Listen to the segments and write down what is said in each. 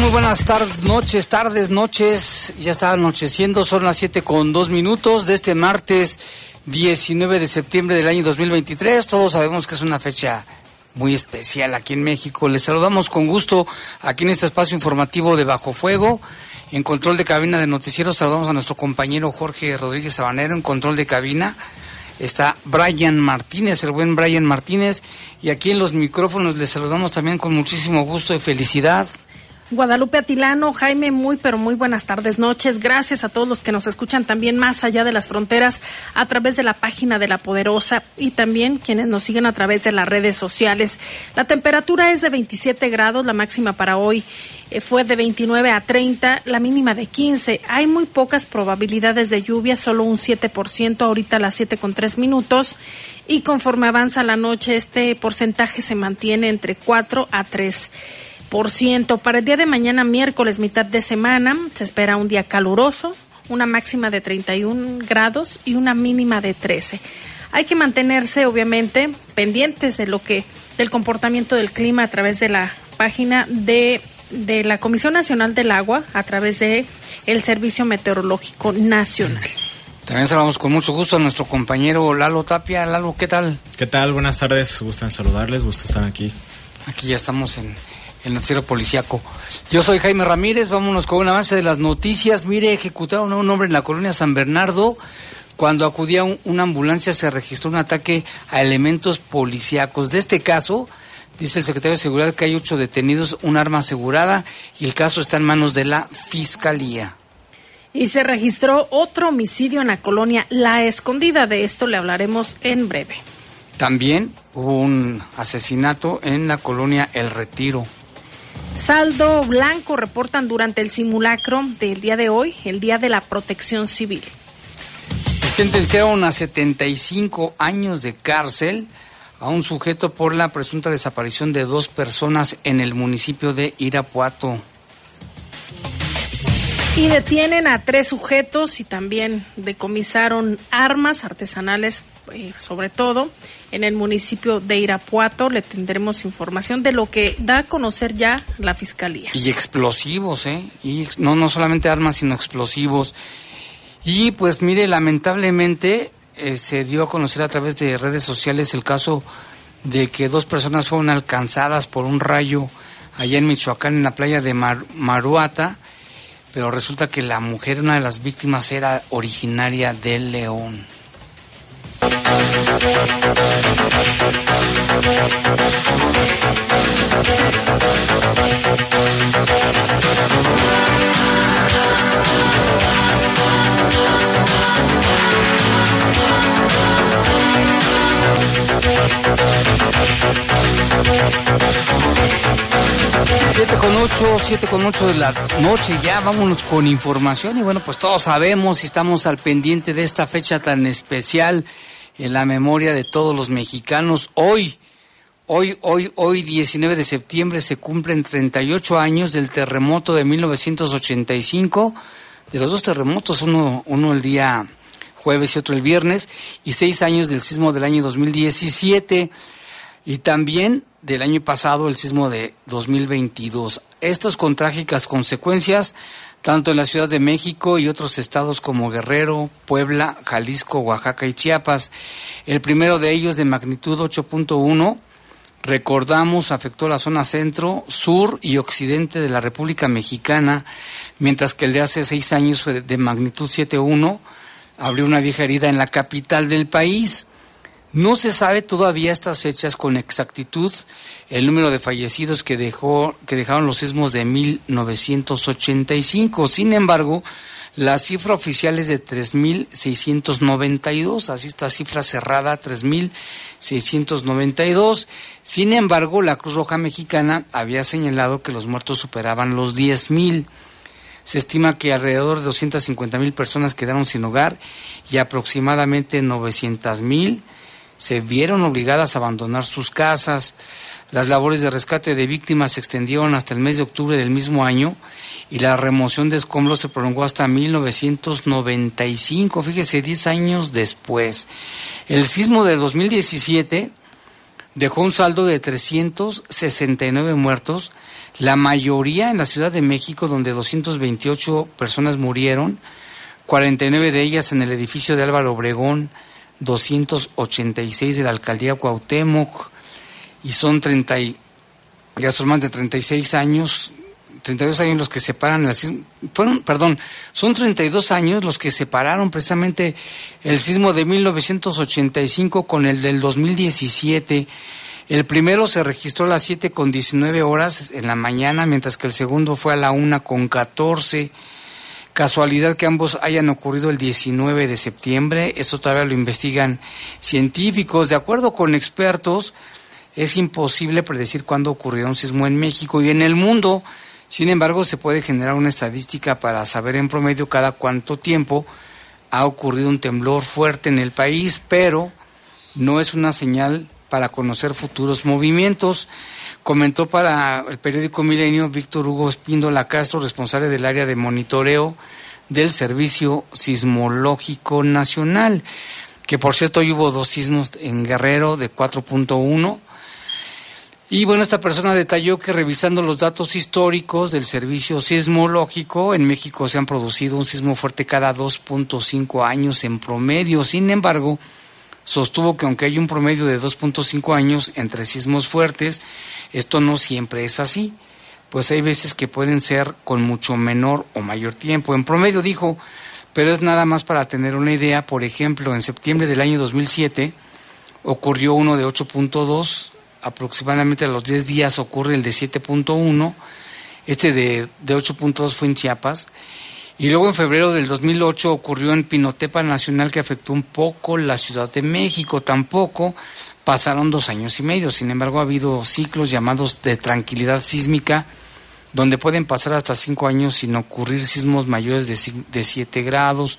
Muy buenas tardes, noches, tardes, noches. Ya está anocheciendo, son las 7 con 2 minutos de este martes 19 de septiembre del año 2023. Todos sabemos que es una fecha muy especial aquí en México. Les saludamos con gusto aquí en este espacio informativo de Bajo Fuego. En control de cabina de noticieros saludamos a nuestro compañero Jorge Rodríguez Sabanero en control de cabina. Está Brian Martínez, el buen Brian Martínez. Y aquí en los micrófonos les saludamos también con muchísimo gusto y felicidad Guadalupe Atilano, Jaime, muy pero muy buenas tardes, noches. Gracias a todos los que nos escuchan también más allá de las fronteras a través de la página de La Poderosa y también quienes nos siguen a través de las redes sociales. La temperatura es de 27 grados, la máxima para hoy eh, fue de 29 a 30, la mínima de 15. Hay muy pocas probabilidades de lluvia, solo un 7%, ahorita a las 7 con 3 minutos. Y conforme avanza la noche, este porcentaje se mantiene entre 4 a 3 ciento. Para el día de mañana, miércoles, mitad de semana, se espera un día caluroso, una máxima de 31 grados y una mínima de 13. Hay que mantenerse, obviamente, pendientes de lo que del comportamiento del clima a través de la página de, de la Comisión Nacional del Agua, a través de el Servicio Meteorológico Nacional. También saludamos con mucho gusto a nuestro compañero Lalo Tapia. Lalo, ¿qué tal? ¿Qué tal? Buenas tardes. Gusto en saludarles, gusto estar aquí. Aquí ya estamos en el noticiero policiaco. Yo soy Jaime Ramírez, vámonos con un avance de las noticias. Mire, ejecutaron a un hombre en la colonia San Bernardo. Cuando acudía una ambulancia se registró un ataque a elementos policíacos. De este caso, dice el secretario de Seguridad que hay ocho detenidos, un arma asegurada y el caso está en manos de la Fiscalía. Y se registró otro homicidio en la colonia La Escondida. De esto le hablaremos en breve. También hubo un asesinato en la colonia El Retiro. Saldo blanco reportan durante el simulacro del día de hoy, el Día de la Protección Civil. Sentenciaron a 75 años de cárcel a un sujeto por la presunta desaparición de dos personas en el municipio de Irapuato. Y detienen a tres sujetos y también decomisaron armas artesanales, eh, sobre todo en el municipio de Irapuato. Le tendremos información de lo que da a conocer ya la fiscalía. Y explosivos, ¿eh? Y no, no solamente armas, sino explosivos. Y pues mire, lamentablemente eh, se dio a conocer a través de redes sociales el caso de que dos personas fueron alcanzadas por un rayo allá en Michoacán, en la playa de Maruata, pero resulta que la mujer, una de las víctimas, era originaria del León. 7 con 8, 7 con 8 de la noche, ya vámonos con información y bueno, pues todos sabemos y estamos al pendiente de esta fecha tan especial en la memoria de todos los mexicanos. Hoy, hoy, hoy, hoy 19 de septiembre se cumplen 38 años del terremoto de 1985, de los dos terremotos, uno, uno el día jueves y otro el viernes, y seis años del sismo del año 2017 y también del año pasado el sismo de 2022. Estos con trágicas consecuencias tanto en la Ciudad de México y otros estados como Guerrero, Puebla, Jalisco, Oaxaca y Chiapas. El primero de ellos de magnitud 8.1, recordamos, afectó la zona centro, sur y occidente de la República Mexicana, mientras que el de hace seis años fue de magnitud 7.1, abrió una vieja herida en la capital del país. No se sabe todavía estas fechas con exactitud el número de fallecidos que dejó que dejaron los sismos de 1985. Sin embargo, la cifra oficial es de 3.692, así está cifra cerrada, 3.692. Sin embargo, la Cruz Roja Mexicana había señalado que los muertos superaban los 10.000. Se estima que alrededor de 250.000 personas quedaron sin hogar y aproximadamente 900.000 se vieron obligadas a abandonar sus casas. Las labores de rescate de víctimas se extendieron hasta el mes de octubre del mismo año y la remoción de escombros se prolongó hasta 1995, fíjese, 10 años después. El sismo de 2017 dejó un saldo de 369 muertos, la mayoría en la Ciudad de México, donde 228 personas murieron, 49 de ellas en el edificio de Álvaro Obregón, 286 de la alcaldía Cuauhtémoc y son 30 ya son más de 36 años 32 años los que separan el sismo, fueron, perdón, son 32 años los que separaron precisamente el sismo de 1985 con el del 2017. El primero se registró a las 7 con 19 horas en la mañana, mientras que el segundo fue a la 1 con 14. Casualidad que ambos hayan ocurrido el 19 de septiembre, esto todavía lo investigan científicos. De acuerdo con expertos, es imposible predecir cuándo ocurrirá un sismo en México y en el mundo. Sin embargo, se puede generar una estadística para saber en promedio cada cuánto tiempo ha ocurrido un temblor fuerte en el país, pero no es una señal para conocer futuros movimientos. Comentó para el periódico Milenio Víctor Hugo Espíndola Castro, responsable del área de monitoreo del Servicio Sismológico Nacional, que por cierto hoy hubo dos sismos en Guerrero de 4.1. Y bueno, esta persona detalló que revisando los datos históricos del servicio sismológico, en México se han producido un sismo fuerte cada 2.5 años en promedio. Sin embargo, sostuvo que aunque hay un promedio de 2.5 años entre sismos fuertes, esto no siempre es así, pues hay veces que pueden ser con mucho menor o mayor tiempo. En promedio dijo, pero es nada más para tener una idea, por ejemplo, en septiembre del año 2007 ocurrió uno de 8.2, aproximadamente a los 10 días ocurre el de 7.1, este de, de 8.2 fue en Chiapas, y luego en febrero del 2008 ocurrió en Pinotepa Nacional que afectó un poco la Ciudad de México. Tampoco pasaron dos años y medio. Sin embargo, ha habido ciclos llamados de tranquilidad sísmica donde pueden pasar hasta cinco años sin ocurrir sismos mayores de, siete grados.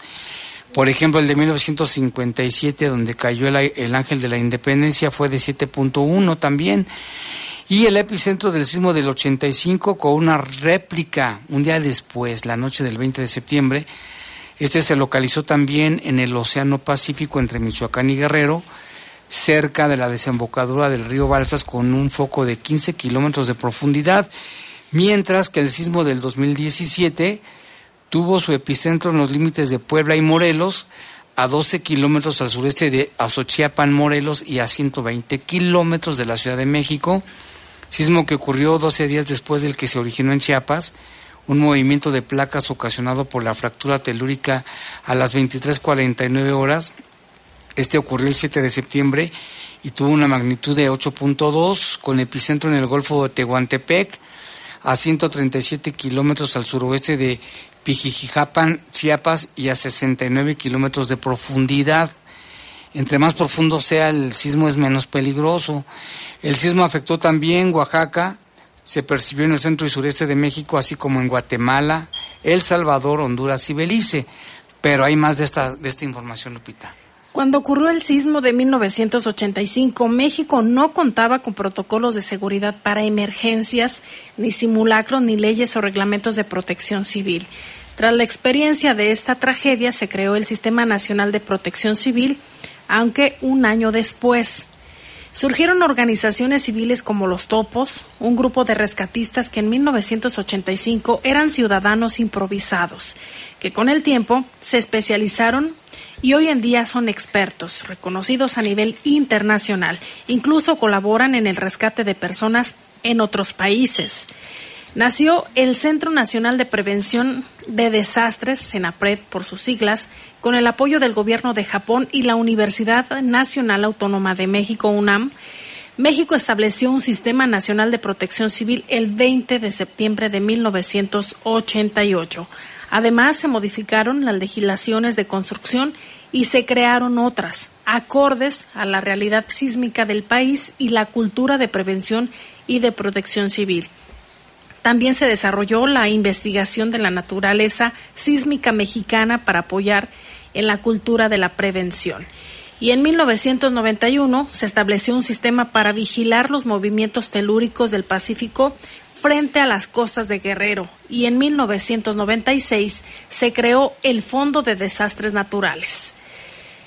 Por ejemplo, el de 1957, donde cayó el, el ángel de la independencia, fue de 7.1 también y el epicentro del sismo del 85 con una réplica un día después, la noche del 20 de septiembre. Este se localizó también en el Océano Pacífico entre Michoacán y Guerrero, cerca de la desembocadura del río Balsas con un foco de 15 kilómetros de profundidad, mientras que el sismo del 2017 tuvo su epicentro en los límites de Puebla y Morelos, a 12 kilómetros al sureste de Azochiapan, Morelos, y a 120 kilómetros de la Ciudad de México sismo que ocurrió 12 días después del que se originó en Chiapas, un movimiento de placas ocasionado por la fractura telúrica a las 23:49 horas. Este ocurrió el 7 de septiembre y tuvo una magnitud de 8.2 con epicentro en el Golfo de Tehuantepec, a 137 kilómetros al suroeste de Pijijijapan, Chiapas, y a 69 kilómetros de profundidad. Entre más profundo sea el sismo es menos peligroso. El sismo afectó también Oaxaca, se percibió en el centro y sureste de México, así como en Guatemala, El Salvador, Honduras y Belice. Pero hay más de esta, de esta información, Lupita. Cuando ocurrió el sismo de 1985, México no contaba con protocolos de seguridad para emergencias, ni simulacros, ni leyes o reglamentos de protección civil. Tras la experiencia de esta tragedia, se creó el Sistema Nacional de Protección Civil, aunque un año después. Surgieron organizaciones civiles como los Topos, un grupo de rescatistas que en 1985 eran ciudadanos improvisados, que con el tiempo se especializaron y hoy en día son expertos, reconocidos a nivel internacional. Incluso colaboran en el rescate de personas en otros países. Nació el Centro Nacional de Prevención de Desastres, CENAPRED por sus siglas, con el apoyo del Gobierno de Japón y la Universidad Nacional Autónoma de México, UNAM. México estableció un Sistema Nacional de Protección Civil el 20 de septiembre de 1988. Además, se modificaron las legislaciones de construcción y se crearon otras, acordes a la realidad sísmica del país y la cultura de prevención y de protección civil. También se desarrolló la investigación de la naturaleza sísmica mexicana para apoyar en la cultura de la prevención. Y en 1991 se estableció un sistema para vigilar los movimientos telúricos del Pacífico frente a las costas de Guerrero y en 1996 se creó el Fondo de Desastres Naturales.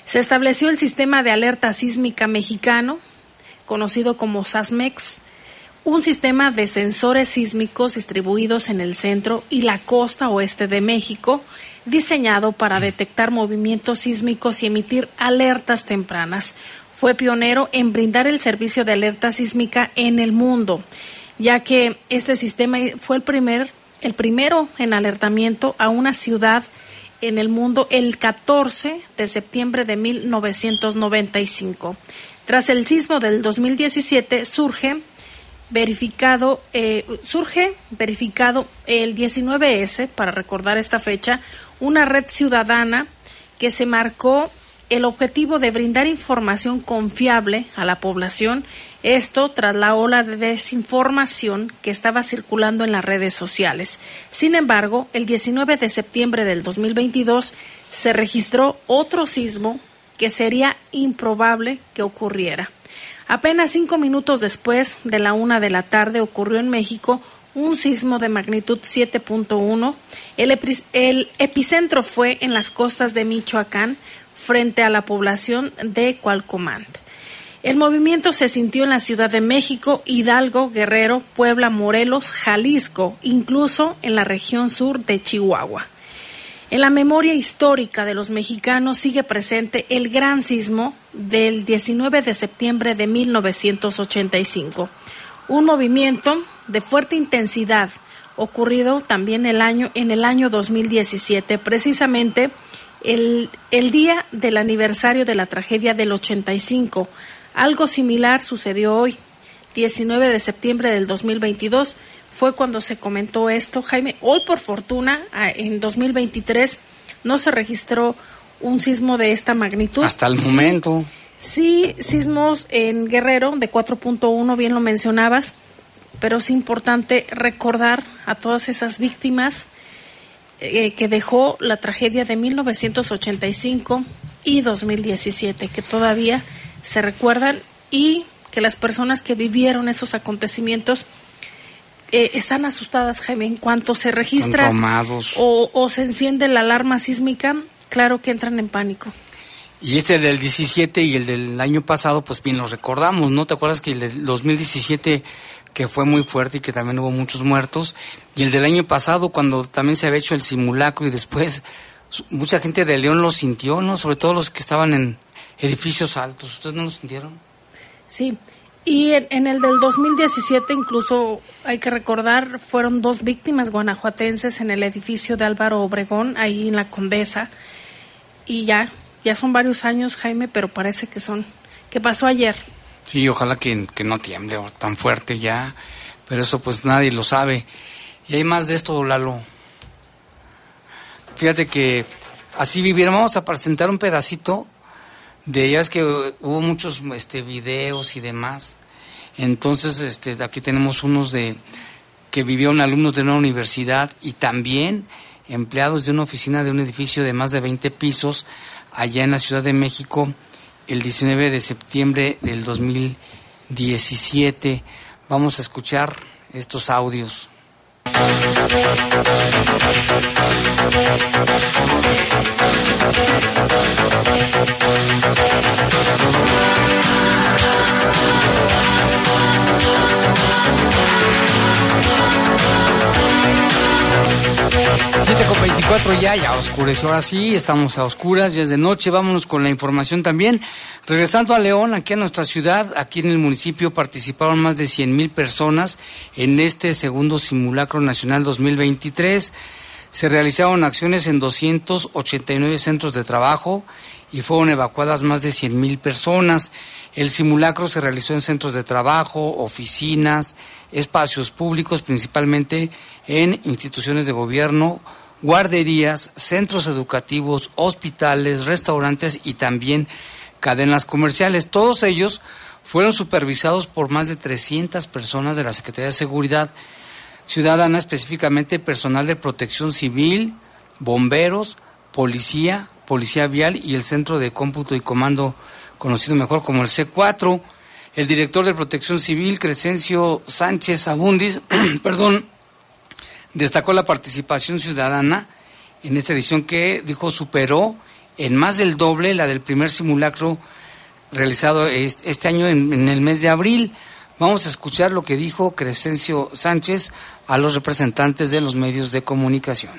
Se estableció el Sistema de Alerta Sísmica Mexicano, conocido como SASMEX, un sistema de sensores sísmicos distribuidos en el centro y la costa oeste de México, diseñado para detectar movimientos sísmicos y emitir alertas tempranas. Fue pionero en brindar el servicio de alerta sísmica en el mundo ya que este sistema fue el primer el primero en alertamiento a una ciudad en el mundo el 14 de septiembre de 1995. Tras el sismo del 2017 surge verificado eh, surge verificado el 19S para recordar esta fecha una red ciudadana que se marcó el objetivo de brindar información confiable a la población, esto tras la ola de desinformación que estaba circulando en las redes sociales. Sin embargo, el 19 de septiembre del 2022 se registró otro sismo que sería improbable que ocurriera. Apenas cinco minutos después de la una de la tarde ocurrió en México un sismo de magnitud 7.1. El, el, epicentro fue en las costas de Michoacán, frente a la población de Cualcomán. El movimiento se sintió en la Ciudad de México, Hidalgo, Guerrero, Puebla, Morelos, Jalisco, incluso en la región sur de Chihuahua. En la memoria histórica de los mexicanos sigue presente el gran sismo del 19 de septiembre de 1985, un movimiento de fuerte intensidad ocurrido también el año, en el año 2017, precisamente el, el día del aniversario de la tragedia del 85. Algo similar sucedió hoy, 19 de septiembre del 2022. Fue cuando se comentó esto, Jaime. Hoy, por fortuna, en 2023 no se registró un sismo de esta magnitud. Hasta el momento. Sí, sismos en Guerrero de 4.1, bien lo mencionabas, pero es importante recordar a todas esas víctimas eh, que dejó la tragedia de 1985 y 2017, que todavía se recuerdan y que las personas que vivieron esos acontecimientos eh, están asustadas, Jaime, en cuanto se registra o, o se enciende la alarma sísmica, claro que entran en pánico. Y este del 17 y el del año pasado, pues bien los recordamos, ¿no? ¿Te acuerdas que el del 2017 que fue muy fuerte y que también hubo muchos muertos. Y el del año pasado, cuando también se había hecho el simulacro y después mucha gente de León lo sintió, ¿no? Sobre todo los que estaban en edificios altos. ¿Ustedes no lo sintieron? Sí. Y en, el del 2017 incluso hay que recordar, fueron dos víctimas guanajuatenses en el edificio de Álvaro Obregón, ahí en la Condesa. Y ya, ya son varios años, Jaime, pero parece que son, que pasó ayer. Sí, ojalá que, no tiemble tan fuerte ya, pero eso pues nadie lo sabe. Y hay más de esto, Lalo. Fíjate que así vivieron, vamos a presentar un pedacito de ellas que hubo muchos este videos y demás. Entonces, este aquí tenemos unos de que vivieron alumnos de una universidad y también empleados de una oficina de un edificio de más de 20 pisos allá en la Ciudad de México el 19 de septiembre del 2017. Vamos a escuchar estos audios. 7 con 24 ya, ya oscureció ahora sí, estamos a oscuras, ya es de noche, vámonos con la información también. Regresando a León, aquí a nuestra ciudad, aquí en el municipio participaron más de 100 mil personas en este segundo simulacro nacional 2023. Se realizaron acciones en 289 centros de trabajo y fueron evacuadas más de 100 mil personas. El simulacro se realizó en centros de trabajo, oficinas, espacios públicos, principalmente en instituciones de gobierno, guarderías, centros educativos, hospitales, restaurantes y también cadenas comerciales. Todos ellos fueron supervisados por más de 300 personas de la Secretaría de Seguridad Ciudadana, específicamente personal de protección civil, bomberos, policía, policía vial y el Centro de Cómputo y Comando, conocido mejor como el C4. El director de Protección Civil, Crescencio Sánchez Abundis, perdón, destacó la participación ciudadana en esta edición que, dijo, superó en más del doble la del primer simulacro realizado este año en, el mes de abril. Vamos a escuchar lo que dijo Crescencio Sánchez a los representantes de los medios de comunicación.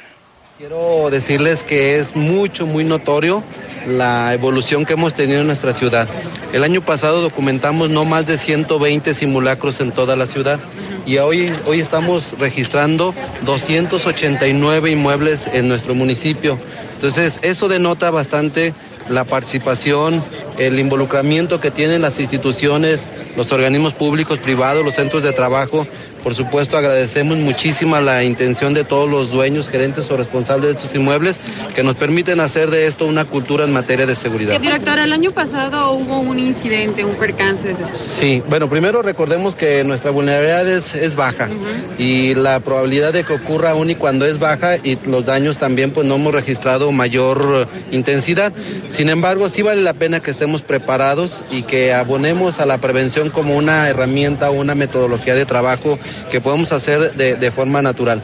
Quiero decirles que es mucho, muy notorio la evolución que hemos tenido en nuestra ciudad. El año pasado documentamos no más de 120 simulacros en toda la ciudad y hoy, hoy estamos registrando 289 inmuebles en nuestro municipio. Entonces, eso denota bastante la participación, el involucramiento que tienen las instituciones, los organismos públicos, privados, los centros de trabajo por supuesto, agradecemos muchísimo la intención de todos los dueños, gerentes o responsables de estos inmuebles que nos permiten hacer de esto una cultura en materia de seguridad. Director, el año pasado hubo un incidente, un percance. De sí, bueno, primero recordemos que nuestra vulnerabilidad es, baja y la probabilidad de que ocurra aún y cuando es baja y los daños también pues no hemos registrado mayor intensidad. Sin embargo, sí vale la pena que estemos preparados y que abonemos a la prevención como una herramienta o una metodología de trabajo que podemos hacer de, forma natural.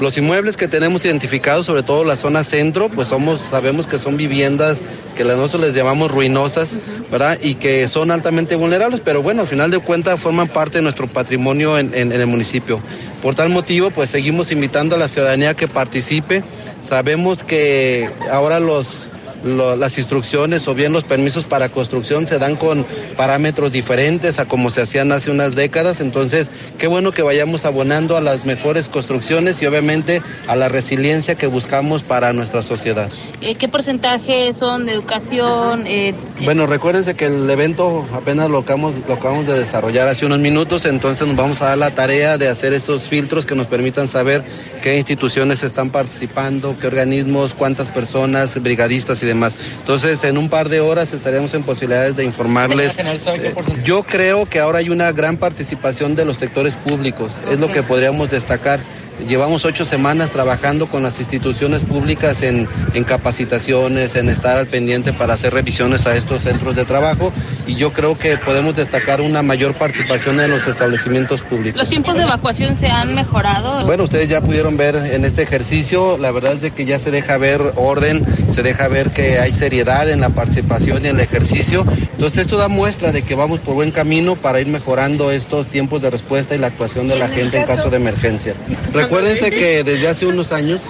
Los inmuebles que tenemos identificados, sobre todo la zona centro, pues somos, sabemos que son viviendas que nosotros les llamamos ruinosas, ¿verdad? Y que son altamente vulnerables, pero bueno, al final de cuentas forman parte de nuestro patrimonio en, en el municipio. Por tal motivo, pues seguimos invitando a la ciudadanía que participe. Sabemos que ahora los las instrucciones o bien los permisos para construcción se dan con parámetros diferentes a como se hacían hace unas décadas. Entonces, qué bueno que vayamos abonando a las mejores construcciones y obviamente a la resiliencia que buscamos para nuestra sociedad. Eh, ¿Qué porcentaje son de educación? Eh, bueno, recuérdense que el evento apenas lo acabamos, lo acabamos de desarrollar hace unos minutos, entonces nos vamos a dar la tarea de hacer esos filtros que nos permitan saber qué instituciones están participando, qué organismos, cuántas personas, brigadistas y demás entonces, en un par de horas estaríamos en posibilidades de informarles. Eh, yo creo que ahora hay una gran participación de los sectores públicos, es lo que podríamos destacar. Llevamos ocho semanas trabajando con las instituciones públicas en, capacitaciones, en estar al pendiente para hacer revisiones a estos centros de trabajo y yo creo que podemos destacar una mayor participación en los establecimientos públicos. ¿Los tiempos de evacuación se han mejorado? Bueno, ustedes ya pudieron ver en este ejercicio, la verdad es de que ya se deja ver orden, se deja ver que hay seriedad en la participación y en el ejercicio. Entonces esto da muestra de que vamos por buen camino para ir mejorando estos tiempos de respuesta y la actuación de la gente en caso de emergencia. Recuérdense que desde hace unos años,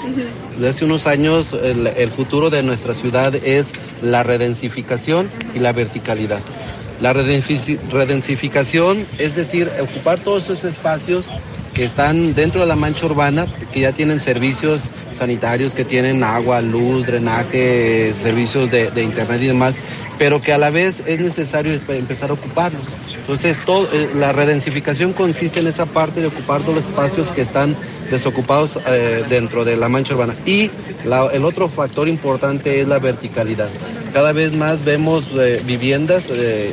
desde hace unos años, el, futuro de nuestra ciudad es la redensificación y la verticalidad. La redensificación es decir, ocupar todos esos espacios que están dentro de la mancha urbana, que ya tienen servicios sanitarios, que tienen agua, luz, drenaje, servicios de, de internet y demás, pero que a la vez es necesario empezar a ocuparlos. Entonces, eh, la redensificación consiste en esa parte de ocupar todos los espacios que están desocupados eh, dentro de la mancha urbana. Y el otro factor importante es la verticalidad. cada vez más vemos eh, viviendas,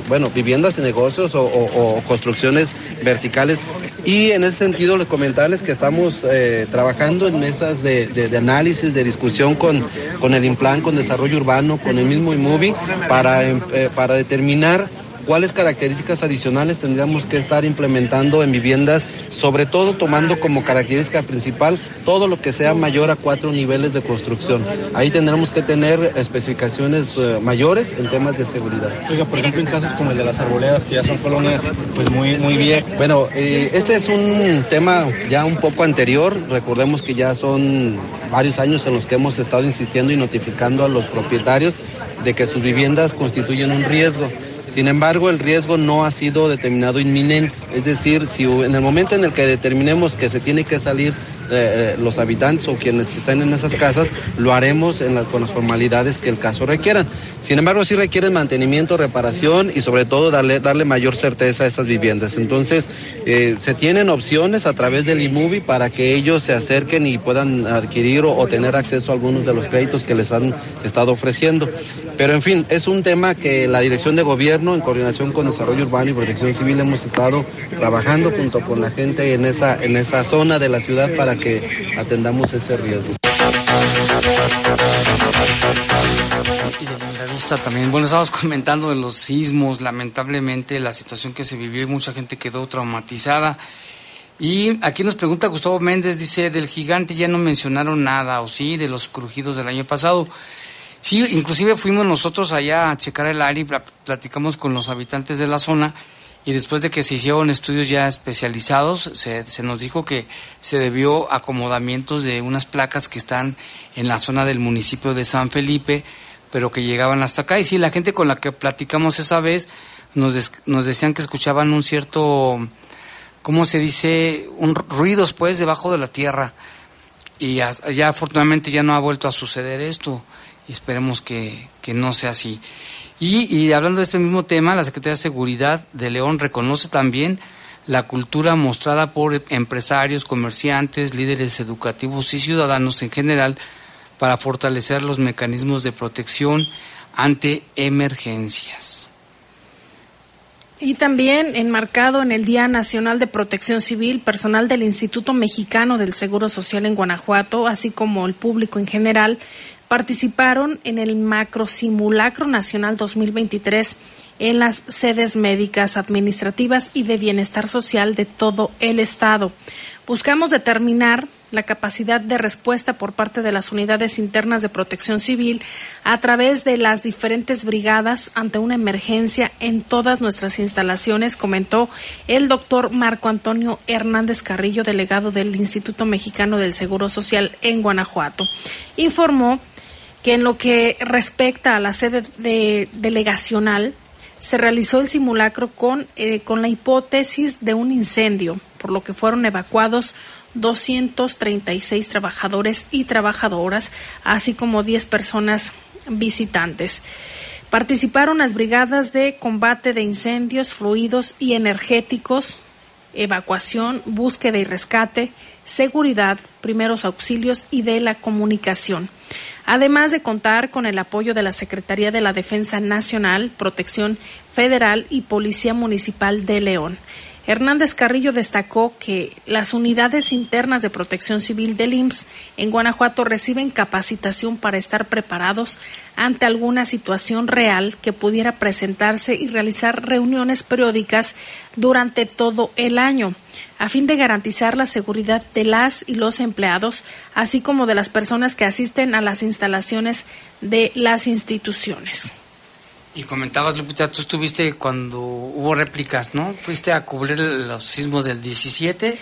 bueno, viviendas y negocios o, construcciones verticales. Y en ese sentido, les comentarles que estamos trabajando en mesas de, análisis, de discusión con, el Implan, con Desarrollo Urbano, con el mismo IMUBI, para determinar cuáles características adicionales tendríamos que estar implementando en viviendas, sobre todo tomando como característica principal todo lo que sea mayor a cuatro niveles de construcción. Ahí tendremos que tener especificaciones eh, mayores en temas de seguridad. Oiga, por ejemplo, en casos como el de las arboledas, que ya son colonias pues muy, muy viejas. Bueno, eh, este es un tema ya un poco anterior. Recordemos que ya son varios años en los que hemos estado insistiendo y notificando a los propietarios de que sus viviendas constituyen un riesgo. Sin embargo, el riesgo no ha sido determinado inminente. Es decir, si en el momento en el que determinemos que se tiene que salir eh, los habitantes o quienes están en esas casas, lo haremos con las formalidades que el caso requieran. Sin embargo, sí requieren mantenimiento, reparación y sobre todo darle, darle mayor certeza a esas viviendas. Entonces, eh, se tienen opciones a través del IMUBI para que ellos se acerquen y puedan adquirir o, tener acceso a algunos de los créditos que les han estado ofreciendo. Pero en fin, es un tema que la Dirección de Gobierno, en coordinación con Desarrollo Urbano y Protección Civil, hemos estado trabajando junto con la gente en esa, en esa zona de la ciudad para atendamos ese riesgo. Y de Lindavista también. Bueno, estábamos comentando de los sismos, lamentablemente la situación que se vivió y mucha gente quedó traumatizada. Y aquí nos pregunta Gustavo Méndez, dice, del gigante ya no mencionaron nada, o sí, de los crujidos del año pasado. Sí, inclusive fuimos nosotros allá a checar el área y pla- platicamos con los habitantes de la zona y después de que se hicieron estudios ya especializados, se, se nos dijo que se debió acomodamientos de unas placas que están en la zona del municipio de San Felipe, pero que llegaban hasta acá. Y sí, la gente con la que platicamos esa vez nos, des- nos decían que escuchaban un cierto, ¿cómo se dice? Un ruidos pues debajo de la tierra. Y ya, ya afortunadamente ya no ha vuelto a suceder esto y esperemos que, que no sea así. Y, hablando de este mismo tema, la Secretaría de Seguridad de León reconoce también la cultura mostrada por empresarios, comerciantes, líderes educativos y ciudadanos en general para fortalecer los mecanismos de protección ante emergencias. Y también enmarcado en el Día Nacional de Protección Civil, personal del Instituto Mexicano del Seguro Social en Guanajuato, así como el público en general, participaron en el Macro Simulacro Nacional 2023 en las sedes médicas, administrativas y de bienestar social de todo el Estado. Buscamos determinar la capacidad de respuesta por parte de las unidades internas de protección civil a través de las diferentes brigadas ante una emergencia en todas nuestras instalaciones, comentó el doctor Marco Antonio Hernández Carrillo, delegado del Instituto Mexicano del Seguro Social en Guanajuato. Informó que en lo que respecta a la sede de delegacional, se realizó el simulacro con, eh, con la hipótesis de un incendio, por lo que fueron evacuados 236 trabajadores y trabajadoras, así como 10 personas visitantes. Participaron las brigadas de combate de incendios, fluidos y energéticos, evacuación, búsqueda y rescate, seguridad, primeros auxilios y de la comunicación. Además de contar con el apoyo de la Secretaría de la Defensa Nacional, Protección Federal y Policía Municipal de León. Hernández Carrillo destacó que las unidades internas de protección civil del IMSS en Guanajuato reciben capacitación para estar preparados ante alguna situación real que pudiera presentarse y realizar reuniones periódicas durante todo el año, a fin de garantizar la seguridad de las y los empleados, así como de las personas que asisten a las instalaciones de las instituciones. Y comentabas, Lupita, tú estuviste cuando hubo réplicas, ¿no? Fuiste a cubrir los sismos del 17.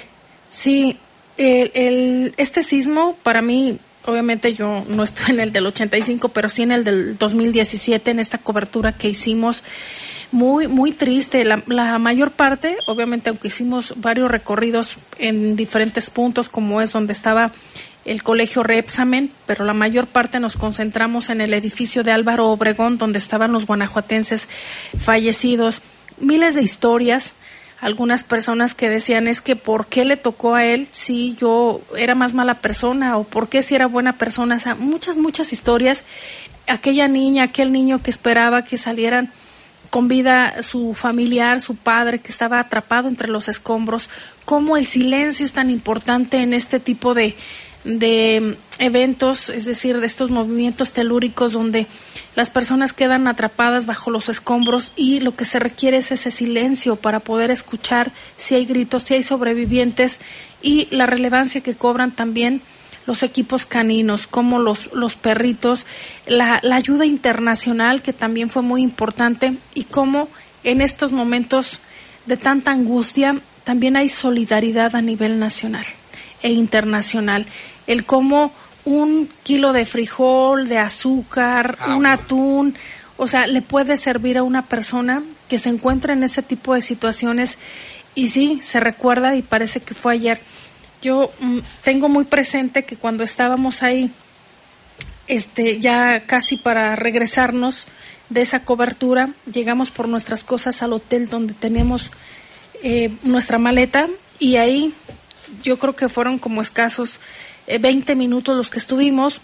Sí, el, este sismo para mí, obviamente yo no estoy en el del 85, pero sí en el del 2017, en esta cobertura que hicimos. Muy, muy triste. La mayor parte, obviamente, aunque hicimos varios recorridos en diferentes puntos, como es donde estaba el colegio Repsamen, pero la mayor parte nos concentramos en el edificio de Álvaro Obregón, donde estaban los guanajuatenses fallecidos. Miles de historias, algunas personas que decían es que por qué le tocó a él si yo era más mala persona o por qué si era buena persona, o sea, muchas, muchas historias. aquella niña, aquel niño que esperaba que salieran con vida su familiar, su padre que estaba atrapado entre los escombros, cómo el silencio es tan importante en este tipo de, de eventos, es decir, de estos movimientos telúricos donde las personas quedan atrapadas bajo los escombros y lo que se requiere es ese silencio para poder escuchar si hay gritos, si hay sobrevivientes y la relevancia que cobran también los equipos caninos, como los, los perritos, la, la ayuda internacional que también fue muy importante y cómo en estos momentos de tanta angustia también hay solidaridad a nivel nacional e internacional. El cómo un kilo de frijol, de azúcar, Ah, un atún, o sea, le puede servir a una persona que se encuentra en ese tipo de situaciones y sí, se recuerda y parece que fue ayer. Yo mm, tengo muy presente que cuando estábamos ahí, este, ya casi para regresarnos de esa cobertura, llegamos por nuestras cosas al hotel donde teníamos eh, nuestra maleta y ahí yo creo que fueron como escasos 20 minutos los que estuvimos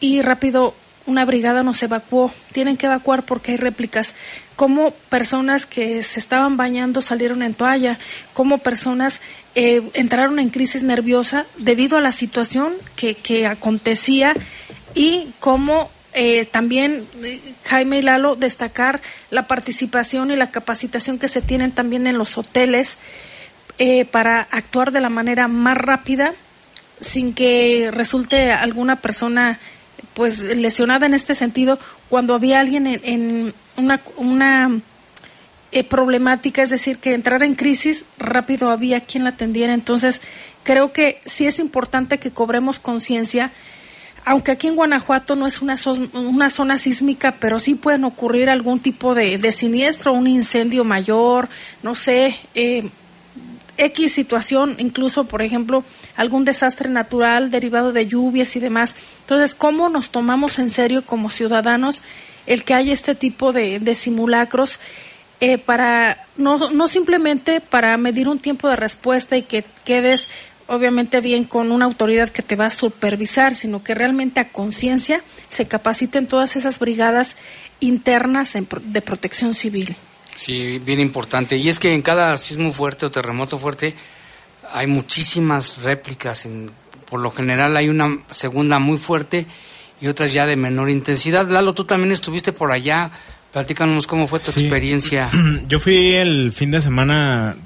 y rápido una brigada nos evacuó. Tienen que evacuar porque hay réplicas. Como personas que se estaban bañando salieron en toalla, como personas eh, entraron en crisis nerviosa debido a la situación que, acontecía y como eh, también eh, Jaime y Lalo destacar la participación y la capacitación que se tienen también en los hoteles eh, para actuar de la manera más rápida sin que resulte alguna persona pues lesionada en este sentido cuando había alguien en, en una, una eh, problemática, es decir, que entrara en crisis, rápido había quien la atendiera. Entonces, creo que sí es importante que cobremos conciencia, aunque aquí en Guanajuato no es una, zos- una zona sísmica, pero sí pueden ocurrir algún tipo de, de siniestro, un incendio mayor, no sé, eh, X situación, incluso, por ejemplo, algún desastre natural derivado de lluvias y demás. Entonces, ¿cómo nos tomamos en serio como ciudadanos el que haya este tipo de, de simulacros eh, para, no, no simplemente para medir un tiempo de respuesta y que quedes obviamente bien con una autoridad que te va a supervisar, sino que realmente a conciencia se capaciten todas esas brigadas internas de protección civil. Sí, bien importante. Y es que en cada sismo fuerte o terremoto fuerte hay muchísimas réplicas. En, por lo general hay una segunda muy fuerte y otras ya de menor intensidad. Lalo, tú también estuviste por allá. Platícanos cómo fue tu Sí. experiencia. Yo fui el fin de semana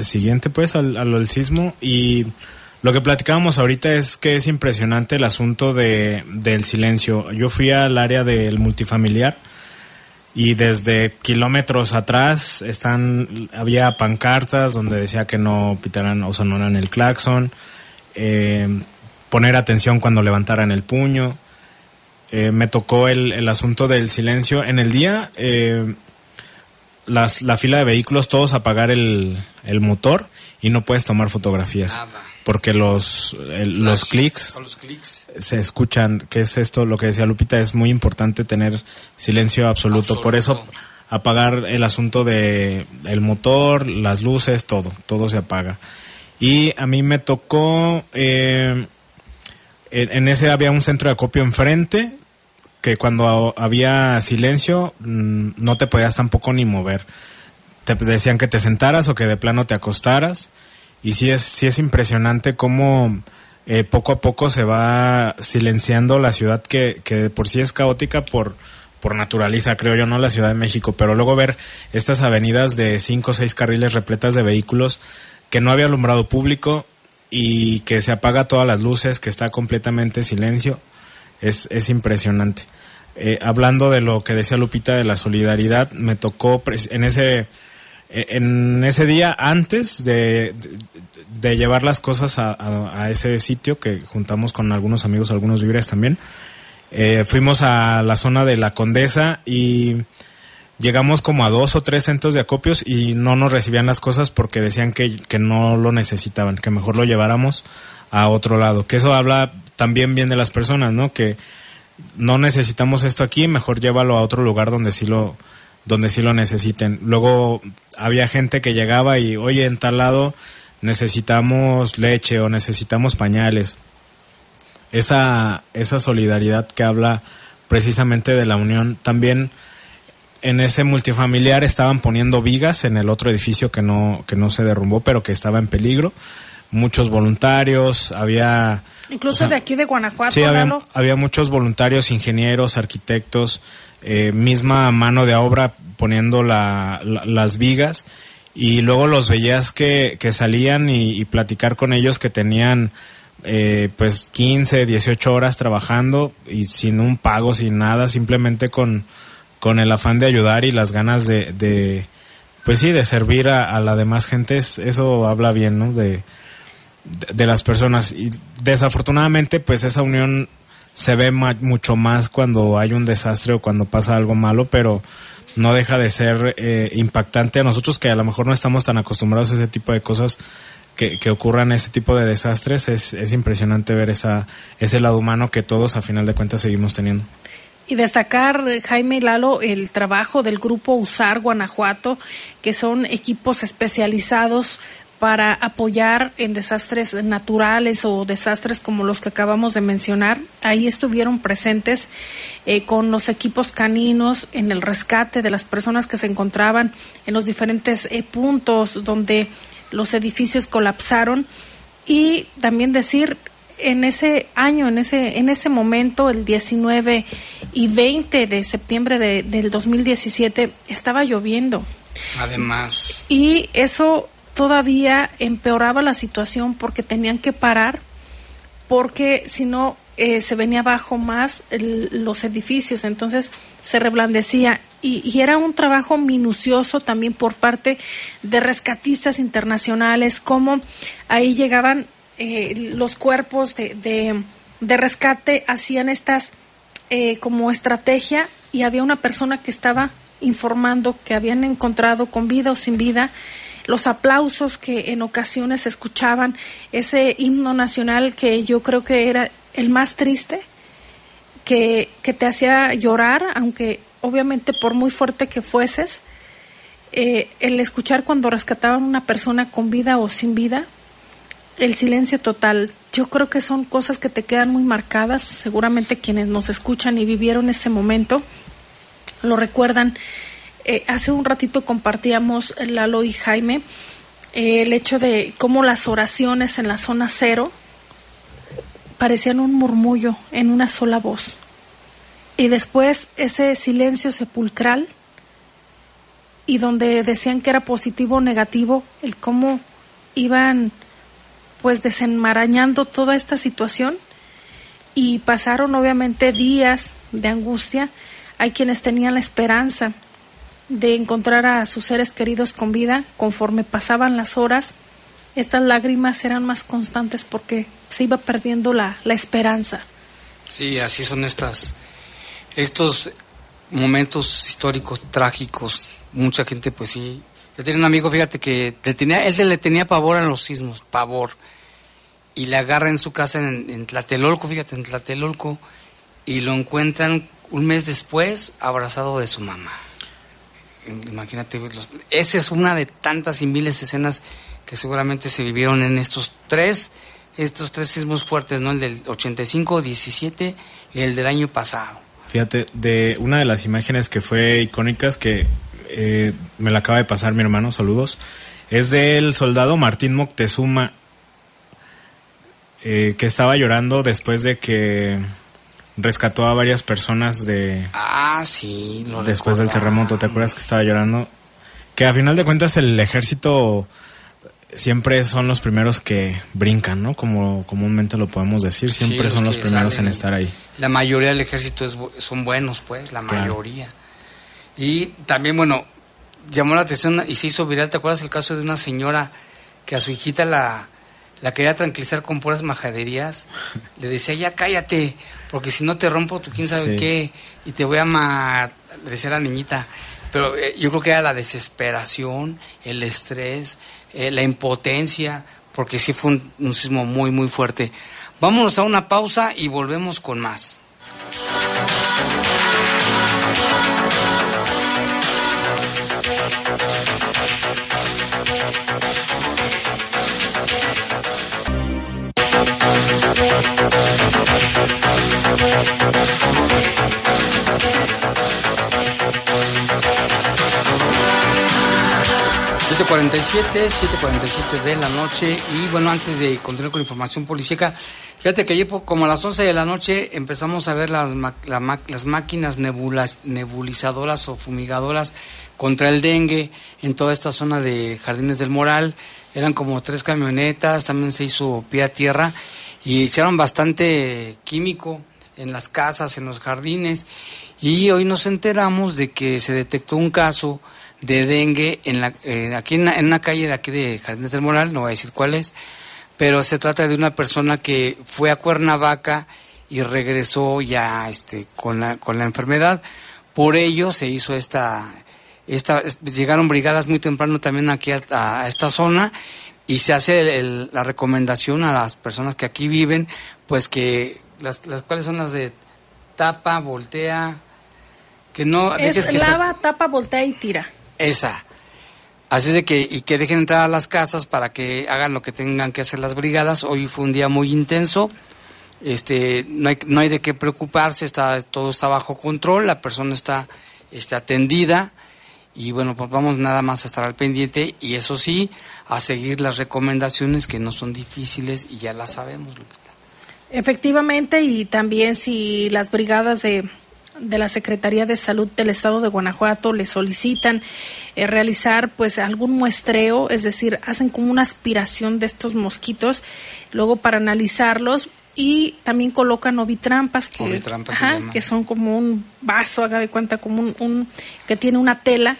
siguiente, pues, al, a lo del sismo y lo que platicábamos ahorita es que es impresionante el asunto de, del silencio. Yo fui al área del multifamiliar y desde kilómetros atrás están había pancartas donde decía que no pitaran o sonaran el claxon, eh, poner atención cuando levantaran el puño. Eh, me tocó el, el asunto del silencio. En el día, eh, las, la fila de vehículos, todos apagar el, el motor y no puedes tomar fotografías. Porque los, el- los clics o Los clics. se escuchan, que es esto, lo que decía Lupita, es muy importante tener silencio absoluto. Por eso apagar el asunto de el motor, las luces, todo, todo se apaga. Y a mí me tocó, eh, en, en ese había un centro de acopio enfrente, que cuando había silencio mm, no te podías tampoco ni mover. Te decían que te sentaras o que de plano te acostaras. Y sí es, sí es impresionante cómo eh, poco a poco se va silenciando la ciudad que, que por sí es caótica por, por naturaleza, creo yo, no la Ciudad de México. Pero luego ver estas avenidas de cinco o seis carriles repletas de vehículos que no había alumbrado público y que se apaga todas las luces, que está completamente silencio, es, es impresionante. Eh, hablando de lo que decía Lupita de la solidaridad, me tocó en ese en ese día antes de, llevar las cosas a, ese sitio que juntamos con algunos amigos, algunos víveres también, eh, fuimos a la zona de la Condesa y llegamos como a dos o tres centros de acopios y no nos recibían las cosas porque decían que no lo necesitaban, que mejor lo lleváramos a otro lado. Que eso habla también bien de las personas, ¿no? Que no necesitamos esto aquí, mejor llévalo a otro lugar donde sí lo donde sí lo necesiten. Luego había gente que llegaba y, oye, en tal lado necesitamos leche o necesitamos pañales. Esa, esa solidaridad que habla precisamente de la unión. También en ese multifamiliar estaban poniendo vigas en el otro edificio que no, que no se derrumbó, pero que estaba en peligro. Muchos voluntarios, había... Incluso de aquí de Guanajuato, Sí, había, Lalo. había muchos voluntarios, ingenieros, arquitectos, eh, misma mano de obra poniendo la- la- las vigas y luego los veías que, salían y, platicar con ellos que tenían eh, pues 15, 18 horas trabajando y sin un pago, sin nada, simplemente con, con el afán de ayudar y las ganas de, de pues sí, de servir a, la demás gente, es- eso habla bien, ¿no? De, de, de las personas. Y desafortunadamente, pues esa unión se ve ma- mucho más cuando hay un desastre o cuando pasa algo malo, pero no deja de ser eh, impactante a nosotros que a lo mejor no estamos tan acostumbrados a ese tipo de cosas que, que ocurran ese tipo de desastres. Es, es impresionante ver esa, ese lado humano que todos a final de cuentas seguimos teniendo. Y destacar, Jaime y Lalo, el trabajo del grupo USAR Guanajuato, que son equipos especializados para apoyar en desastres naturales o desastres como los que acabamos de mencionar. Ahí estuvieron presentes eh, con los equipos caninos en el rescate de las personas que se encontraban en los diferentes eh, puntos donde los edificios colapsaron y también decir en ese año, en ese, en ese momento, el 19 y 20 de septiembre de- del 2017, estaba lloviendo. Además, Y eso todavía empeoraba la situación porque tenían que parar, porque si no eh, se venía abajo más el- los edificios, entonces se reblandecía. Y, y era un trabajo minucioso también por parte de rescatistas internacionales, como ahí llegaban eh, los cuerpos de, de, de rescate, hacían estas eh, como estrategia y había una persona que estaba informando que habían encontrado con vida o sin vida los aplausos que en ocasiones escuchaban, ese himno nacional que yo creo que era el más triste, que, que te hacía llorar, aunque obviamente por muy fuerte que fueses, eh, el escuchar cuando rescataban una persona con vida o sin vida, el silencio total. Yo creo que son cosas que te quedan muy marcadas. Seguramente quienes nos escuchan y vivieron ese momento lo recuerdan. Eh, hace un ratito compartíamos Lalo y Jaime eh, el hecho de cómo las oraciones en la zona cero parecían un murmullo en una sola voz. Y después ese silencio sepulcral y donde decían que era positivo o negativo, el cómo iban pues desenmarañando toda esta situación y pasaron obviamente días de angustia. Hay quienes tenían la esperanza de encontrar a sus seres queridos con vida. Conforme pasaban las horas, estas lágrimas eran más constantes porque se iba perdiendo la, la esperanza. sí, así son estas estos momentos históricos trágicos. Mucha gente, pues sí. Yo tenía un amigo, fíjate que le tenía, él le tenía pavor a los sismos, pavor. Y le agarra en su casa en, en Tlatelolco, fíjate, en Tlatelolco, y lo encuentran un mes después abrazado de su mamá. Imagínate, los- esa es una de tantas y miles de escenas que seguramente se vivieron en estos tres, estos tres sismos fuertes, ¿no? El del 85, 17 y el del año pasado. Fíjate, de una de las imágenes que fue icónicas que eh, me la acaba de pasar mi hermano, saludos, es del soldado Martín Moctezuma, eh, que estaba llorando después de que rescató a varias personas de Ah, sí, lo después del terremoto. ¿Te acuerdas que estaba llorando? Que a final de cuentas el ejército siempre son los primeros que brincan, ¿no? Como comúnmente lo podemos decir, Sí, siempre los son los primeros salen. en estar ahí. La mayoría del ejército es son buenos, pues, la Claro. mayoría. Y también, bueno, llamó la atención y se hizo viral, ¿te acuerdas el caso de una señora que a su hijita la, la quería tranquilizar con puras majaderías? Le decía, ya cállate, porque si no te rompo tu quién sabe Sí. qué, y te voy a matar, le decía la niñita. Pero eh, yo creo que era la desesperación, el estrés, eh, la impotencia, porque sí fue un, un sismo muy, muy fuerte. Vámonos a una pausa y volvemos con más. 7.47, 7.47 de la noche. Y bueno, antes de continuar con la información policíaca, fíjate que ayer como a las 11 de la noche empezamos a ver las, ma las máquinas nebulas, nebulizadoras o fumigadoras contra el dengue en toda esta zona de Jardines del Moral, eran como tres camionetas, también se hizo pie a tierra y echaron bastante químico en las casas, en los jardines. Y hoy nos enteramos de que se detectó un caso de dengue en la, eh, aquí en, una calle de aquí de Jardines del Moral, no voy a decir cuál es, pero se trata de una persona que fue a Cuernavaca y regresó ya este, con, la, con la enfermedad. Por ello se hizo esta, esta, es- llegaron brigadas muy temprano también aquí a esta zona y se hace el- el- la recomendación a las personas que aquí viven, pues que las, las cuáles son las de tapa, voltea, que no Es que se- lava, tapa, voltea y tira. esa. Así es de que, y que dejen entrar a las casas para que hagan lo que tengan que hacer las brigadas. Hoy fue un día muy intenso. Este, no hay, no hay de qué preocuparse, está, todo está bajo control, la persona está, está atendida y bueno, pues vamos nada más a estar al pendiente y eso sí, a seguir las recomendaciones que no son difíciles y ya las sabemos. Lupita. Efectivamente, y también si las brigadas de, de la Secretaría de Salud del Estado de Guanajuato le solicitan eh, realizar pues algún muestreo, es decir, hacen como una aspiración de estos mosquitos, luego para analizarlos y también colocan ovitrampas que, Ovitrampas se ajá, llaman. que son como un vaso, haga de cuenta, como un, un- que tiene una tela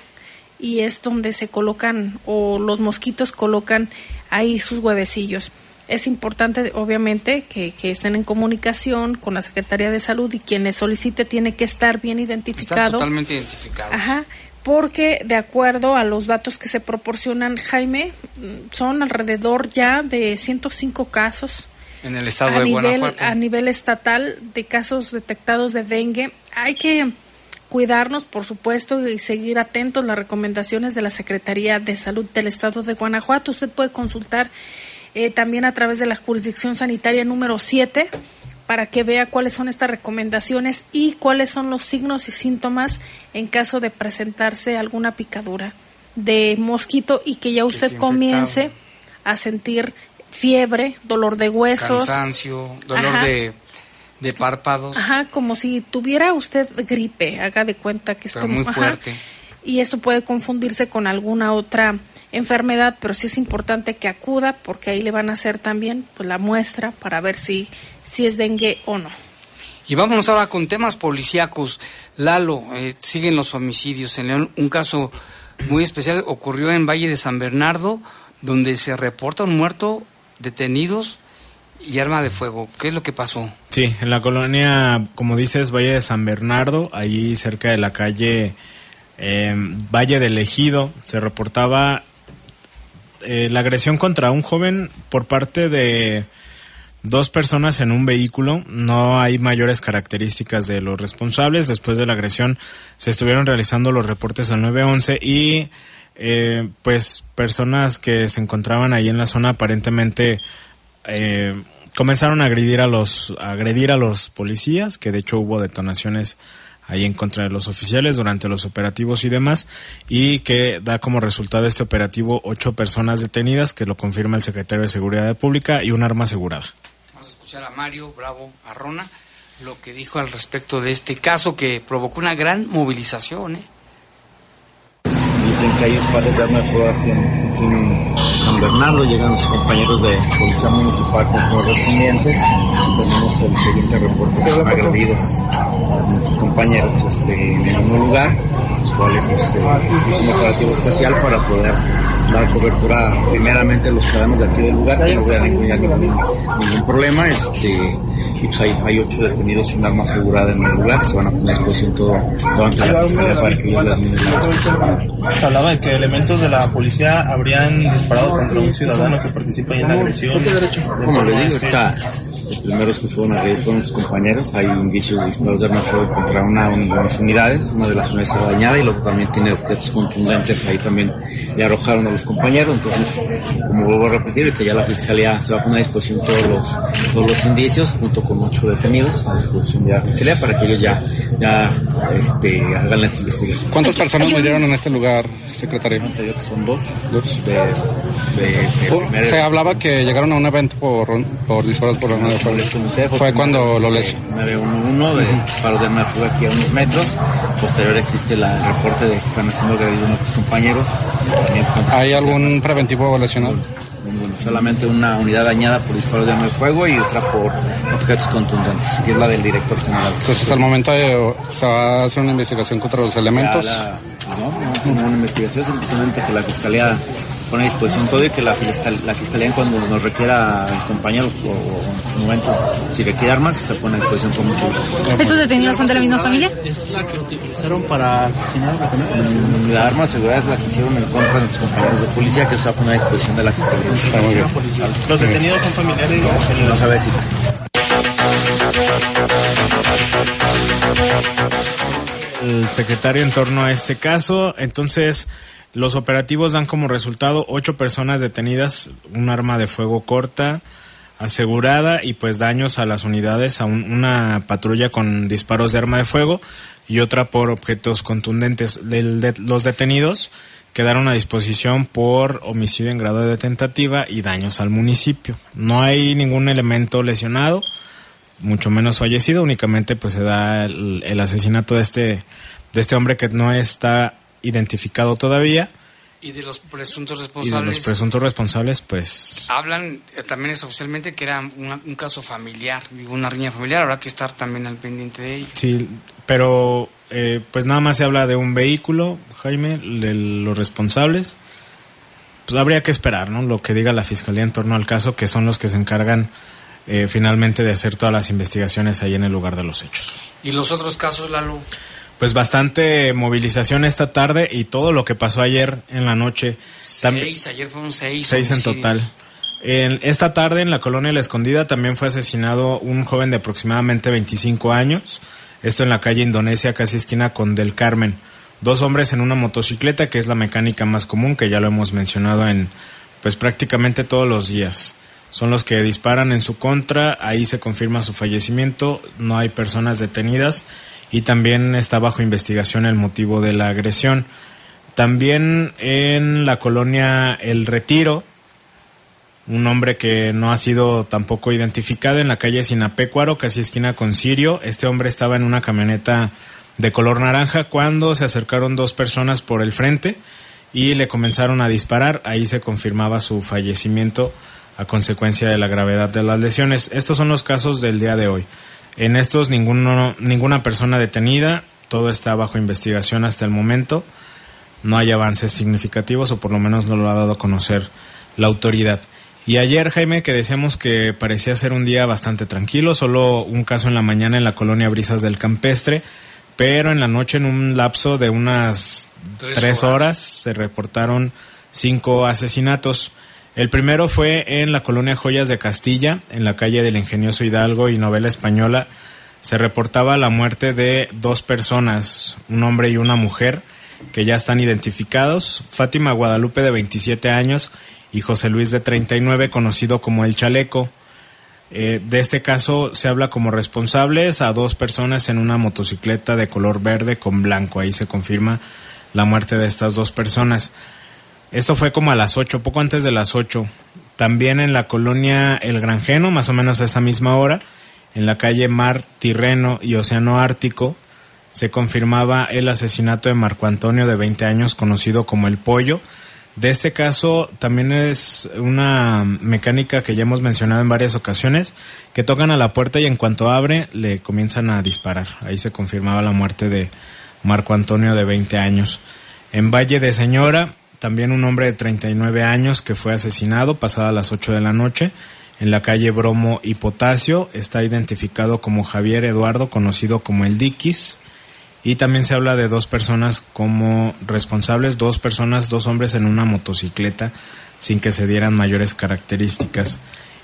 y es donde se colocan o los mosquitos colocan ahí sus huevecillos. Es importante, obviamente, que, que estén en comunicación con la Secretaría de Salud y quien les solicite tiene que estar bien identificado. totalmente identificado. Ajá, porque de acuerdo a los datos que se proporcionan, Jaime, son alrededor ya de 105 casos En el estado a de nivel, Guanajuato. a nivel estatal de casos detectados de dengue. Hay que cuidarnos, por supuesto, y seguir atentos las recomendaciones de la Secretaría de Salud del Estado de Guanajuato. Usted puede consultar eh, también a través de la jurisdicción sanitaria número 7 para que vea cuáles son estas recomendaciones y cuáles son los signos y síntomas en caso de presentarse alguna picadura de mosquito y que ya usted comience a sentir fiebre, dolor de huesos, Cansancio, dolor Ajá. de, de párpados. Ajá, como si tuviera usted gripe, haga de cuenta que es Pero como- muy ajá. fuerte. Y esto puede confundirse con alguna otra enfermedad, pero sí es importante que acuda porque ahí le van a hacer también pues la muestra para ver si si es dengue o no. Y vámonos ahora con temas policíacos. Lalo, eh, siguen los homicidios. En León, un caso muy especial ocurrió en Valle de San Bernardo, donde se reporta un muerto, detenidos y arma de fuego. ¿Qué es lo que pasó? Sí, en la colonia, como dices, Valle de San Bernardo, allí cerca de la calle eh, Valle del Ejido, se reportaba eh, la agresión contra un joven por parte de dos personas en un vehículo. No hay mayores características de los responsables. Después de la agresión se estuvieron realizando los reportes al 911 y eh, pues personas que se encontraban ahí en la zona aparentemente eh, comenzaron a agredir a los a agredir a los policías, que de hecho hubo detonaciones ahí en contra de los oficiales durante los operativos y demás, y que da como resultado este operativo ocho personas detenidas, que lo confirma el secretario de Seguridad Pública, y un arma asegurada. Vamos a escuchar a Mario Bravo Arrona lo que dijo al respecto de este caso que provocó una gran movilización. ¿eh? Espacios de arma de fuego aquí en, en San Bernardo. Llegan los compañeros de Policía Municipal con correspondientes. Tenemos el siguiente reporte agredidos a nuestros compañeros este, en el mismo lugar, cuales pues, eh, hizo un operativo especial para poder dar cobertura primeramente a los ciudadanos de aquí del lugar, que no hubiera ningún, ningún, ningún problema. Este, y pues hay, hay ocho detenidos y un arma asegurada en el lugar que se van a poner a disposición todo, todo ante la fiscalía para que ellos le administren. Se hablaba de que elementos de la policía habrían disparado contra un ciudadano que participa en la agresión. Como le digo, ahorita primeros que fueron agredidos fueron sus compañeros. Hay indicios de disparos de arma fuego contra una, una de las unidades. Una de las unidades está dañada y luego también tiene objetos contundentes. Ahí también le arrojaron a los compañeros. Entonces, como vuelvo a repetir, que ya la fiscalía se va a poner a disposición todos los, todos los indicios, junto con ocho detenidos, a disposición de la fiscalía para que ellos ya, ya este, hagan las investigaciones. ¿Cuántas personas murieron en este lugar, secretario? Son dos. Dos. De, de, de Se hablaba que llegaron a un evento por, por disparos por arma de fuego. Fue cuando lo les... 911 de disparos de arma de fuego aquí a unos metros. Posterior existe la, el reporte de que están haciendo agredidos nuestros compañeros. ¿Hay algún preventivo lesionado? Bueno, solamente una unidad dañada por disparos de arma de fuego y otra por objetos contundentes, que es la del director general. Entonces hasta el momento eh, se va a hacer una investigación contra los elementos. Ya la- no, no es una investigación, simplemente que la fiscalía pone a disposición todo y que la, fiscal- la fiscalía cuando nos requiera compañeros o, o en su momento, si requiere armas, se pone a disposición con mucho gusto. ¿Estos detenidos son de la misma familia? Es la que utilizaron para asesinar a Mm, La arma de seguridad es la que hicieron en contra de nuestros compañeros de policía que se va a poner a disposición de la fiscalía. Los detenidos son familiares. No sabe decir. el secretario en torno a este caso. Entonces, los operativos dan como resultado ocho personas detenidas, un arma de fuego corta asegurada y pues daños a las unidades, a un- una patrulla con disparos de arma de fuego y otra por objetos contundentes. Los detenidos quedaron a disposición por homicidio en grado de tentativa y daños al municipio. No hay ningún elemento lesionado mucho menos fallecido, únicamente pues se da el, el asesinato de este de este hombre que no está identificado todavía Y de los presuntos y de responsables. los presuntos responsables pues Hablan eh, también es oficialmente que era una- un caso familiar, digo, una riña familiar, habrá que estar también al pendiente de ello. sí, pero eh, pues nada más se habla de un vehículo, Jaime, de los responsables. Pues habría que esperar, ¿no? Lo que diga la fiscalía en torno al caso, que son los que se encargan eh, finalmente de hacer todas las investigaciones ahí en el lugar de los hechos. Y los otros casos, Lalo, Pues bastante movilización esta tarde y todo lo que pasó ayer en la noche. Seis, ayer fueron seis. Seis en total. En esta tarde en la colonia La Escondida también fue asesinado un joven de aproximadamente 25 años. Esto en la calle Indonesia, casi esquina con Del Carmen. Dos hombres en una motocicleta, que es la mecánica más común, que ya lo hemos mencionado en pues prácticamente todos los días. Son los que disparan en su contra, ahí se confirma su fallecimiento, no hay personas detenidas y también está bajo investigación el motivo de la agresión. También en la colonia El Retiro, un hombre que no ha sido tampoco identificado en la calle Sinapecuaro, casi esquina con Sirio. Este hombre estaba en una camioneta de color naranja cuando se acercaron dos personas por el frente y le comenzaron a disparar. Ahí se confirmaba su fallecimiento a consecuencia de la gravedad de las lesiones. Estos son los casos del día de hoy. En estos ninguno, ninguna persona detenida, todo está bajo investigación hasta el momento. No hay avances significativos o por lo menos no lo ha dado a conocer la autoridad. Y ayer, Jaime, que decíamos que parecía ser un día bastante tranquilo, solo un caso en la mañana en la colonia Brisas del Campestre, pero en la noche, en un lapso de unas Tres tres, horas. horas, se reportaron cinco asesinatos. El primero fue en la colonia Joyas de Castilla, en la calle del Ingenioso Hidalgo y Novela Española. Se reportaba la muerte de dos personas, un hombre y una mujer, que ya están identificados. Fátima Guadalupe, de 27 años, y José Luis, de 39, conocido como El Chaleco. Eh, de este caso se habla como responsables a dos personas en una motocicleta de color verde con blanco. Ahí se confirma la muerte de estas dos personas. Esto fue como a las 8, poco antes de las 8. También en la colonia El Granjeno, más o menos a esa misma hora, en la calle Mar Tirreno y Océano Ártico, se confirmaba el asesinato de Marco Antonio, de 20 años, conocido como El Pollo. De este caso también es una mecánica que ya hemos mencionado en varias ocasiones, que tocan a la puerta y en cuanto abre le comienzan a disparar. Ahí se confirmaba la muerte de Marco Antonio de 20 años. En Valle de Señora, también un hombre de 39 años que fue asesinado pasada las 8 de la noche en la calle Bromo y Potasio. Está identificado como Javier Eduardo, conocido como el Diquis. Y también se habla de dos personas como responsables, dos personas, dos hombres en una motocicleta, sin que se dieran mayores características.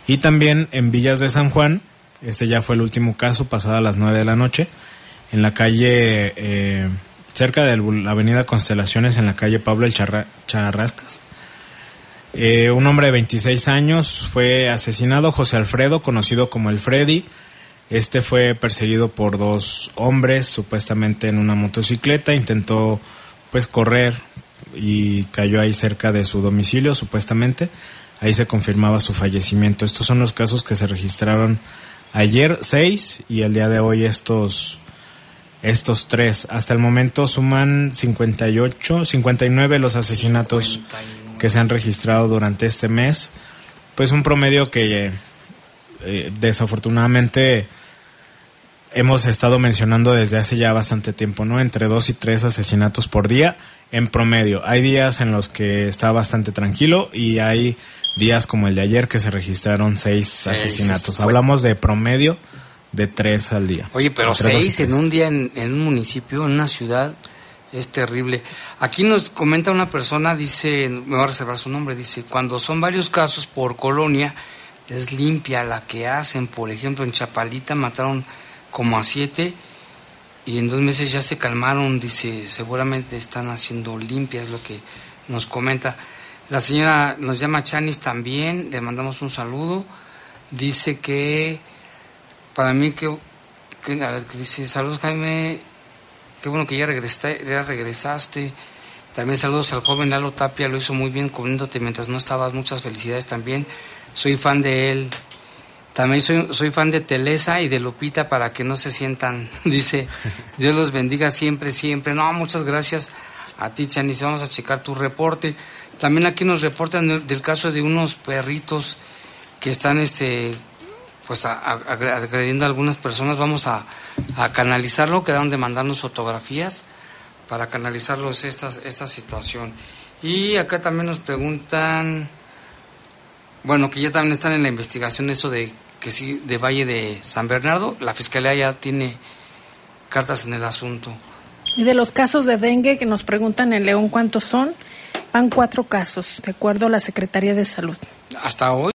Y también en Villas de San Juan, Este ya fue el último caso, pasada las 9 de la noche, en la calle, eh, cerca de la avenida Constelaciones, en la calle Pablo El Charra- Charrascas. Eh, un hombre de 26 años fue asesinado, José Alfredo, conocido como el Freddy. Este fue perseguido por dos hombres, supuestamente en una motocicleta, intentó pues correr y cayó ahí cerca de su domicilio, supuestamente. Ahí se confirmaba su fallecimiento. Estos son los casos que se registraron ayer, seis, y el día de hoy estos, estos tres. Hasta el momento suman 58, 59 los asesinatos que se han registrado durante este mes. Pues un promedio que eh, desafortunadamente hemos estado mencionando desde hace ya bastante tiempo, ¿no? Entre dos y tres asesinatos por día en promedio. Hay días en los que está bastante tranquilo y hay días como el de ayer que se registraron seis, asesinatos. Hablamos de promedio de tres al día. Oye, pero seis en un día en, en un municipio, en una ciudad, es terrible. Aquí nos comenta una persona, dice, me va a reservar su nombre, dice, cuando son varios casos por colonia, es limpia la que hacen. Por ejemplo, en Chapalita mataron como a siete y en dos meses ya se calmaron, dice, seguramente están haciendo limpias, lo que nos comenta. La señora nos llama Chanis también, le mandamos un saludo. Dice que para mí que, a ver, que dice, saludos Jaime, qué bueno que ya regresaste, ya regresaste. También saludos al joven Lalo Tapia, lo hizo muy bien cubriéndote mientras no estabas, muchas felicidades también. Soy fan de él. También soy, soy fan de Telesa y de Lupita para que no se sientan, dice, Dios los bendiga siempre, siempre. No, muchas gracias a ti, Chanis, vamos a checar tu reporte. También aquí nos reportan del, del caso de unos perritos que están este pues a- a- agre- agrediendo a algunas personas vamos a, a canalizarlo. Quedaron de mandarnos fotografías para canalizarlos esta, esta situación. Y acá también nos preguntan bueno que ya también están en la investigación eso de que sí de Valle de San Bernardo. La fiscalía ya tiene cartas en el asunto. Y de los casos de dengue que nos preguntan en León cuántos son, van cuatro casos, de acuerdo a la Secretaría de Salud. hasta hoy